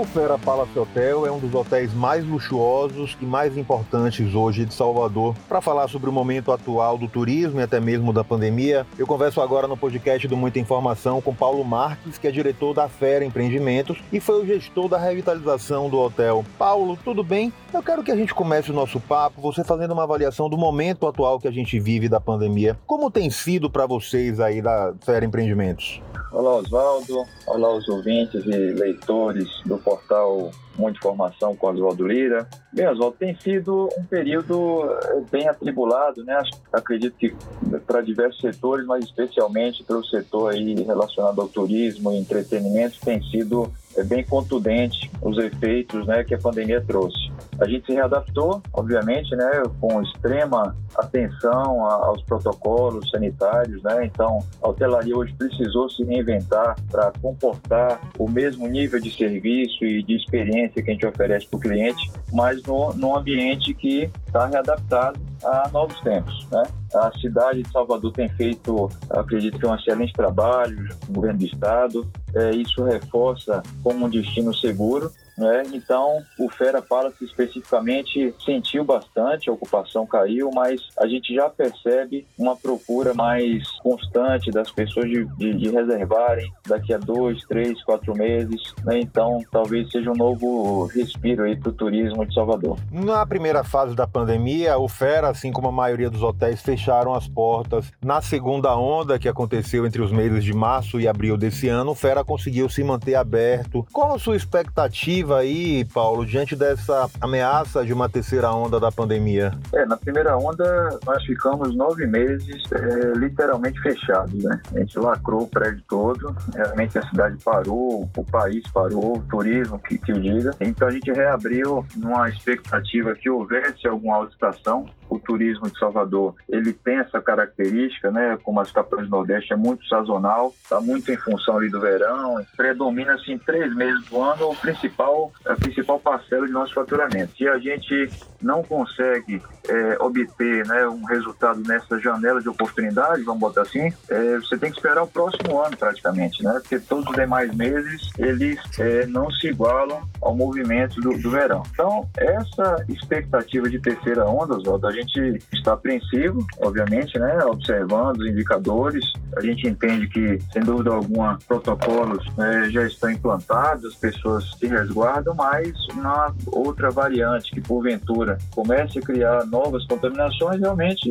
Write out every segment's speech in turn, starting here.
O Fera Palace Hotel é um dos hotéis mais luxuosos e mais importantes hoje de Salvador. Para falar sobre o momento atual do turismo e até mesmo da pandemia, eu converso agora no podcast do Muita Informação com Paulo Marques, que é diretor da Fera Empreendimentos e foi o gestor da revitalização do hotel. Paulo, tudo bem? Eu quero que a gente comece o nosso papo, você fazendo uma avaliação do momento atual que a gente vive da pandemia. Como tem sido para vocês aí da Fera Empreendimentos? Olá, Oswaldo. Olá, os ouvintes e leitores do portal Muita Informação com Oswaldo Lira. Bem, Oswaldo, tem sido um período eh, bem atribulado, né? Acredito que para diversos setores, mas especialmente para o setor aí relacionado ao turismo e entretenimento, tem sido é bem contundente os efeitos né, que a pandemia trouxe. A gente se readaptou, obviamente, né, com extrema atenção aos protocolos sanitários, né? Então, a hotelaria hoje precisou se reinventar para comportar o mesmo nível de serviço e de experiência que a gente oferece para o cliente, mas no, num ambiente que está readaptado a novos tempos, né? A cidade de Salvador tem feito, acredito que um excelente trabalho, o governo do estado, é, isso reforça como um destino seguro né? Então, o Fera Palace especificamente sentiu bastante, a ocupação caiu, mas a gente já percebe uma procura mais constante das pessoas de, de, de reservarem daqui a dois, três, quatro meses. Né? Então, talvez seja um novo respiro aí para o turismo de Salvador. Na primeira fase da pandemia, o Fera, assim como a maioria dos hotéis, fecharam as portas. Na segunda onda, que aconteceu entre os meses de março e abril desse ano, o Fera conseguiu se manter aberto. Qual a sua expectativa? Aí, Paulo, diante dessa ameaça de uma terceira onda da pandemia? É, na primeira onda nós ficamos nove meses é, literalmente fechados, né? A gente lacrou o prédio todo, realmente a cidade parou, o país parou, o turismo que, que o diga. Então a gente reabriu numa expectativa que houvesse alguma alta estação. O turismo de Salvador, ele tem essa característica, né? Como as capitais do Nordeste, é muito sazonal, está muito em função ali do verão, predomina assim três meses do ano o principal a principal parcela de nosso faturamento. Se a gente não consegue é, obter né, um resultado nessa janela de oportunidade, vamos botar assim, é, você tem que esperar o próximo ano praticamente, né? Porque todos os demais meses eles é, não se igualam ao movimento do, do, verão. Então, essa expectativa de terceira onda, Oswaldo, a gente está apreensivo, obviamente, né? Observando os indicadores, a gente entende que, sem dúvida alguma, protocolos né, já estão implantados, as pessoas se resguardam, mas uma outra variante que, porventura, comece a criar novas contaminações, realmente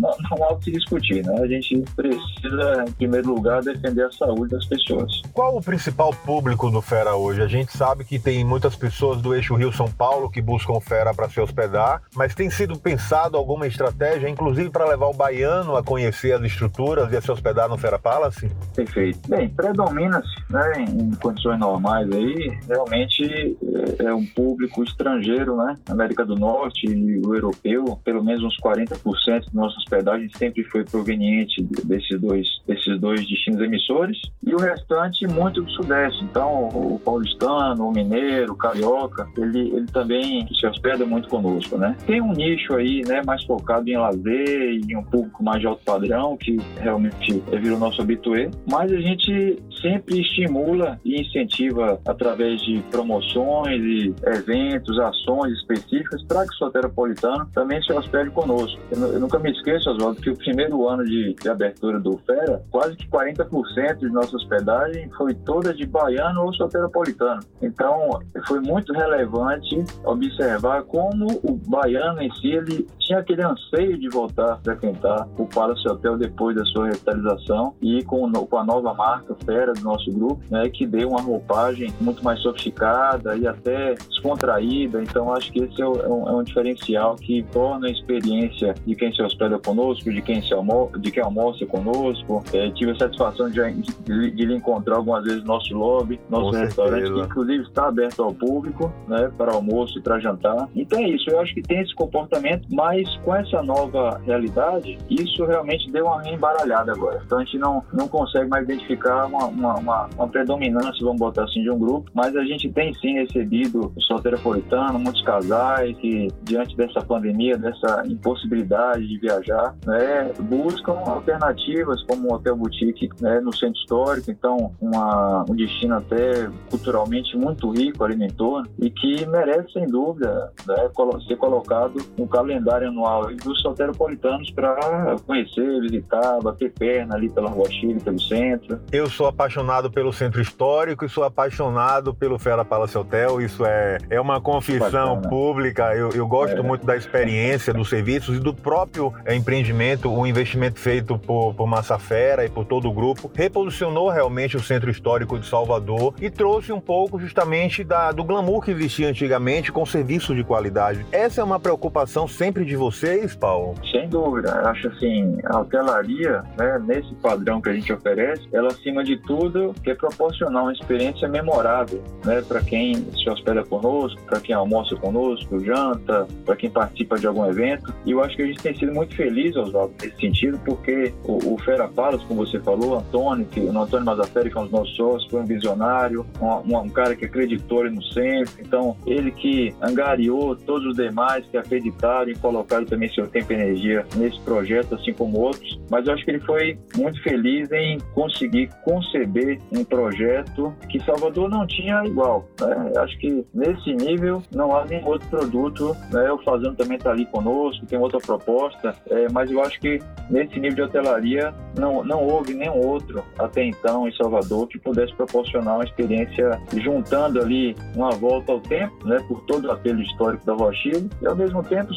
não, não há o que discutir. Né? A gente precisa, em primeiro lugar, defender a saúde das pessoas. Qual o principal público do Fera hoje? A gente sabe que tem muitas pessoas do eixo Rio-São Paulo que buscam Fera para se hospedar, mas tem sido pensado alguma estratégia, inclusive para levar o baiano a conhecer as estruturas e a se hospedar no Fera Palace? Perfeito. Bem, predomina-se, né, em condições normais aí, realmente é, é um público estrangeiro, né, América do Norte e o europeu, pelo menos uns 40% da nossa hospedagem sempre foi proveniente desses dois, desses dois destinos emissores, e o restante muito do Sudeste. Então, o paulistano, o mineiro, o carioca, ele, ele também se hospeda muito conosco, né. Tem um nicho aí, né, mais focado em lazer em um público mais de alto padrão, que realmente virou nosso habitué, mas a gente sempre estimula e incentiva através de promoções e eventos, ações específicas para que o soteropolitano também se hospede conosco. Eu, nunca me esqueço, Oswaldo, que o primeiro ano de, de abertura do Fera, quase que 40% de nossa hospedagem foi toda de baiano ou soteropolitano. Então, foi muito relevante observar como o baiano em si ele tinha aquele anseio de voltar a frequentar o Palace Hotel depois da sua revitalização e com, com a nova marca Fera do nosso grupo, né, que deu uma roupagem muito mais sofisticada e até descontraída. Então, acho que esse é, um, é um diferencial que torna a experiência de quem se hospeda conosco, de quem, se almo de quem almoça conosco. É, tive a satisfação de, de, de lhe encontrar algumas vezes no nosso lobby, nosso com restaurante, certeza. que inclusive está aberto ao público, né, para almoço e para jantar. Então é isso, eu acho que tem esse comportamento, mas com essa nova realidade, isso realmente deu uma embaralhada agora. Então a gente não, não consegue mais identificar uma, uma, uma, uma, predominância, vamos botar assim, de um grupo, mas a gente tem sim recebido o soteropolitano, muitos casais que, diante dessa pandemia, dessa impossibilidade de viajar, né, buscam alternativas como um hotel boutique né, no centro histórico, então uma, um destino até culturalmente muito rico ali no entorno e que merece, sem dúvida, né, ser colocado no calendário anual dos soteropolitanos para conhecer, visitar, bater perna ali pela Rua Chile, pelo centro. Eu sou apaixonado pelo centro histórico e sou apaixonado pelo Fera Palace Hotel. Isso é, é uma confissão Bacana. pública. Eu, eu gosto é. muito da experiência dos serviços e do próprio empreendimento, o investimento feito por, por Massa Fera e por todo o grupo, reposicionou realmente o centro histórico de Salvador e trouxe um pouco justamente da, do glamour que existia antigamente com serviços de qualidade. Essa é uma preocupação sempre de vocês, Paulo? Sem dúvida. Acho assim, a hotelaria, né, nesse padrão que a gente oferece, ela acima de tudo quer proporcionar uma experiência memorável, né, para quem se hospeda conosco, para quem almoça conosco, janta, para quem participa de algum evento. E eu acho que a gente tem sido muito feliz, Oswaldo, nesse sentido, porque o, o Fera Palas, como você falou, Antônio, que, o Antônio Mazaferi, que é um dos nossos sócios, foi um visionário, um, um cara que acreditou no centro. Então, ele que angariou todos os demais que acreditaram colocaram também seu tempo e energia nesse projeto, assim como outros. Mas eu acho que ele foi muito feliz em conseguir conceber um projeto que Salvador não tinha igual. Né? Acho que nesse nível não há nenhum outro produto. Né? O Fazendo também está ali conosco, tem outra proposta, é, mas eu acho que nesse nível de hotelaria não, não houve nenhum outro até então em Salvador que pudesse proporcionar uma experiência juntando ali uma volta ao tempo, né, por todo o apelo histórico da Rochile e ao mesmo tempo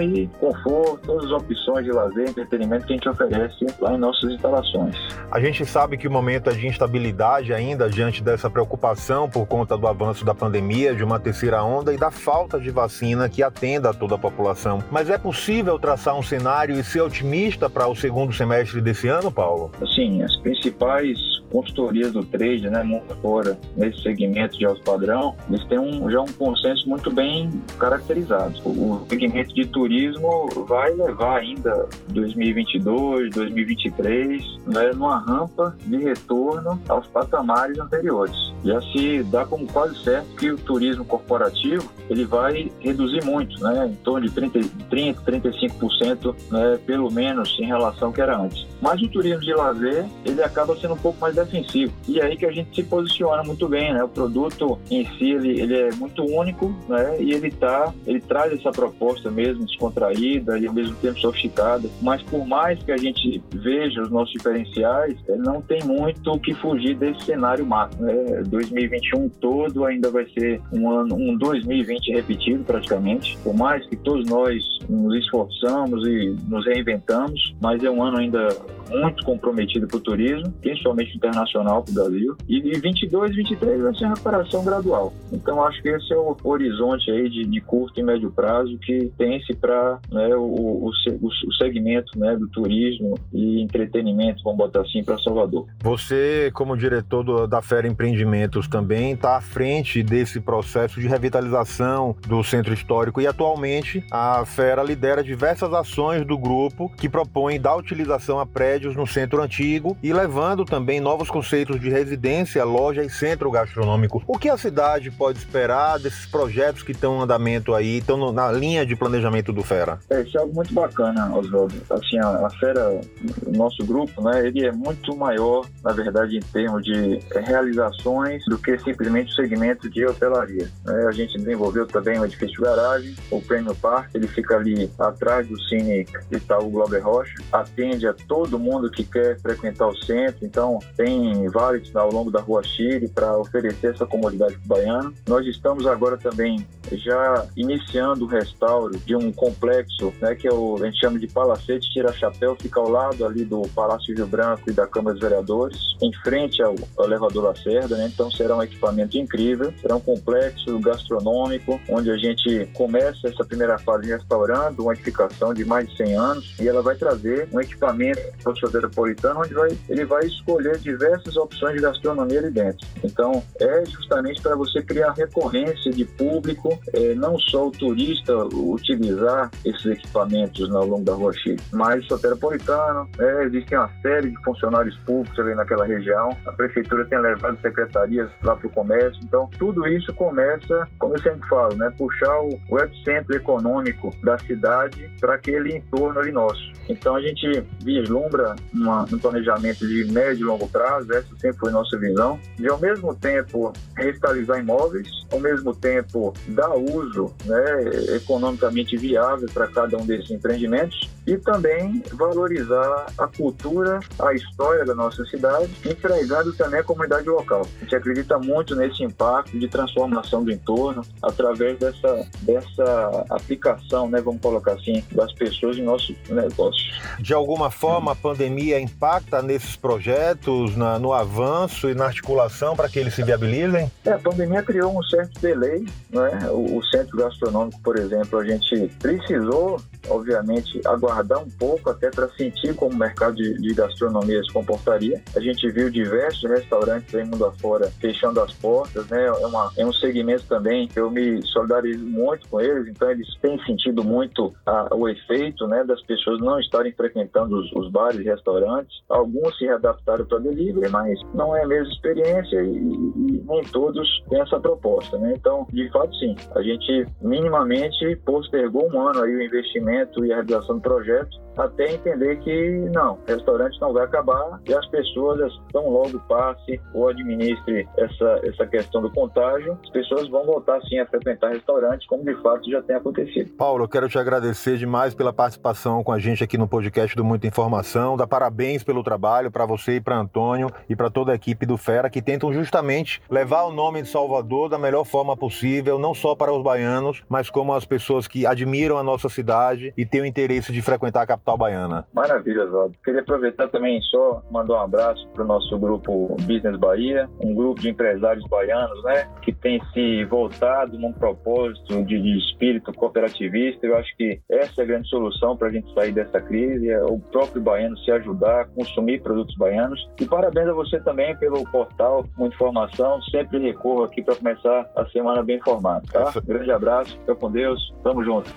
e conforto, todas as opções de lazer, entretenimento que a gente oferece lá em nossas instalações. A gente sabe que o momento é de instabilidade ainda diante dessa preocupação por conta do avanço da pandemia, de uma terceira onda e da falta de vacina que atenda a toda a população. Mas é possível traçar um cenário e ser otimista para o segundo semestre desse ano, Paulo? Sim, as principais consultorias do trade, né, mundo fora, nesse segmento de alto padrão, eles têm um, já um consenso muito bem caracterizado. O segmento de turismo vai levar ainda 2022, 2023, né, numa rampa de retorno aos patamares anteriores. Já se dá como quase certo que o turismo corporativo ele vai reduzir muito, né, em torno de 30, 30 35%, né, pelo menos em relação ao que era antes. Mas o turismo de lazer ele acaba sendo um pouco mais defensivo. E é aí que a gente se posiciona muito bem, né? O produto em si ele, ele é muito único, né? E ele tá, ele traz essa proposta mesmo descontraída e ao mesmo tempo sofisticada. Mas por mais que a gente veja os nossos diferenciais, não tem muito o que fugir desse cenário macro. Né? 2021 todo ainda vai ser um ano, um 2020 repetido praticamente. Por mais que todos nós nos esforçamos e nos reinventamos, mas é um ano ainda muito comprometido para o turismo, principalmente internacional para o Brasil. E, e 22, 23 vai ser recuperação gradual. Então acho que esse é o horizonte aí de, de curto e médio prazo que tem-se para né, o, o, o, segmento né, do turismo e entretenimento, vamos botar assim, para Salvador. Você, como diretor do, da Fera Empreendimentos, também está à frente desse processo de revitalização do centro histórico e atualmente a Fera lidera diversas ações do grupo que propõem dar utilização a prédios no centro antigo e levando também novos conceitos de residência, loja e centro gastronômico. O que a cidade pode esperar desses projetos que estão em andamento aí, estão na linha de planejamento do Fera? É, isso é algo muito bacana, Oswaldo. Assim, a, a Fera, o nosso grupo, né, ele é muito maior, na verdade, em termos de realizações do que simplesmente o segmento de hotelaria. É, a gente desenvolveu também um edifício garagem, o Prêmio Park, ele fica ali atrás do Cine Itaú Glober Rocha, atende a todo mundo que quer frequentar o centro, então tem vários ao longo da Rua Chile para oferecer essa o baiano. Nós estamos agora também já iniciando o restauro de um complexo, né, que é o, a gente chama de Palacete Tira Chapéu, fica ao lado ali do Palácio Rio Branco e da Câmara dos Vereadores, em frente ao, ao elevador Lacerda, né? Então será um equipamento incrível, será um complexo gastronômico onde a gente começa essa primeira fase restaurando uma edificação de mais de 100 anos e ela vai trazer um equipamento for soteropolitano, onde vai, ele vai escolher diversas opções de gastronomia ali dentro. Então, é justamente para você criar recorrência de público, é, não só o turista utilizar esses equipamentos ao longo da Rua Chique, mas soteropolitano, é, existem uma série de funcionários públicos ali naquela região, a prefeitura tem levado secretarias lá para o comércio, então tudo isso começa, como eu sempre falo, né, puxar o, o epicentro econômico da cidade para aquele entorno ali nosso. Então a gente vislumbra uma, um planejamento de médio e longo prazo, essa sempre foi nossa visão, de ao mesmo tempo revitalizar imóveis, ao mesmo tempo dar uso né, economicamente viável para cada um desses empreendimentos e também valorizar a cultura, a história da nossa cidade, entregando também a comunidade local. A gente acredita muito nesse impacto de transformação do entorno através dessa, dessa aplicação, né, vamos colocar assim, das pessoas em nossos negócios. De alguma forma, a pandemia impacta nesses projetos, na, no avanço e na articulação para que eles se viabilizem? É, a pandemia criou um certo delay, né? O, o centro gastronômico, por exemplo, a gente precisou, obviamente, aguardar um pouco até para sentir como o mercado de, de, gastronomia se comportaria. A gente viu diversos restaurantes aí mundo afora fechando as portas, né? É, uma, é um segmento também que eu me solidarizo muito com eles, então eles têm sentido muito a, o efeito, né, das pessoas não estarem frequentando os, os bares e restaurantes. Alguns se adaptaram para delivery, mas não é a mesma experiência e, e nem todos têm essa proposta, né? Então, de fato, sim, a gente minimamente postergou um ano aí o investimento e a realização do projeto até entender que não, restaurante não vai acabar e as pessoas tão logo passe ou administre essa, essa questão do contágio, as pessoas vão voltar sim a frequentar restaurantes, como de fato já tem acontecido. Paulo, eu quero te agradecer demais pela participação com a gente aqui no podcast do Muita Informação, dar parabéns pelo trabalho para você e para Antônio e para toda a equipe do Fera que tentam justamente levar o nome de Salvador da melhor forma possível, não só para os baianos, mas como as pessoas que admiram a nossa cidade e têm o interesse de frequentar a capital capital baiana. Maravilha, Oswaldo. Queria aproveitar também só mandar um abraço para o nosso grupo Business Bahia, um grupo de empresários baianos, né, que tem se voltado num propósito de, de espírito cooperativista. Eu acho que essa é a grande solução para a gente sair dessa crise, é o próprio baiano se ajudar a consumir produtos baianos. E parabéns a você também pelo portal, muita informação. Sempre recorro aqui para começar a semana bem informado, tá? Grande abraço, fica com Deus, tamo junto.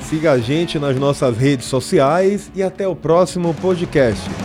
Siga a gente nas nossas redes sociais e até o próximo podcast.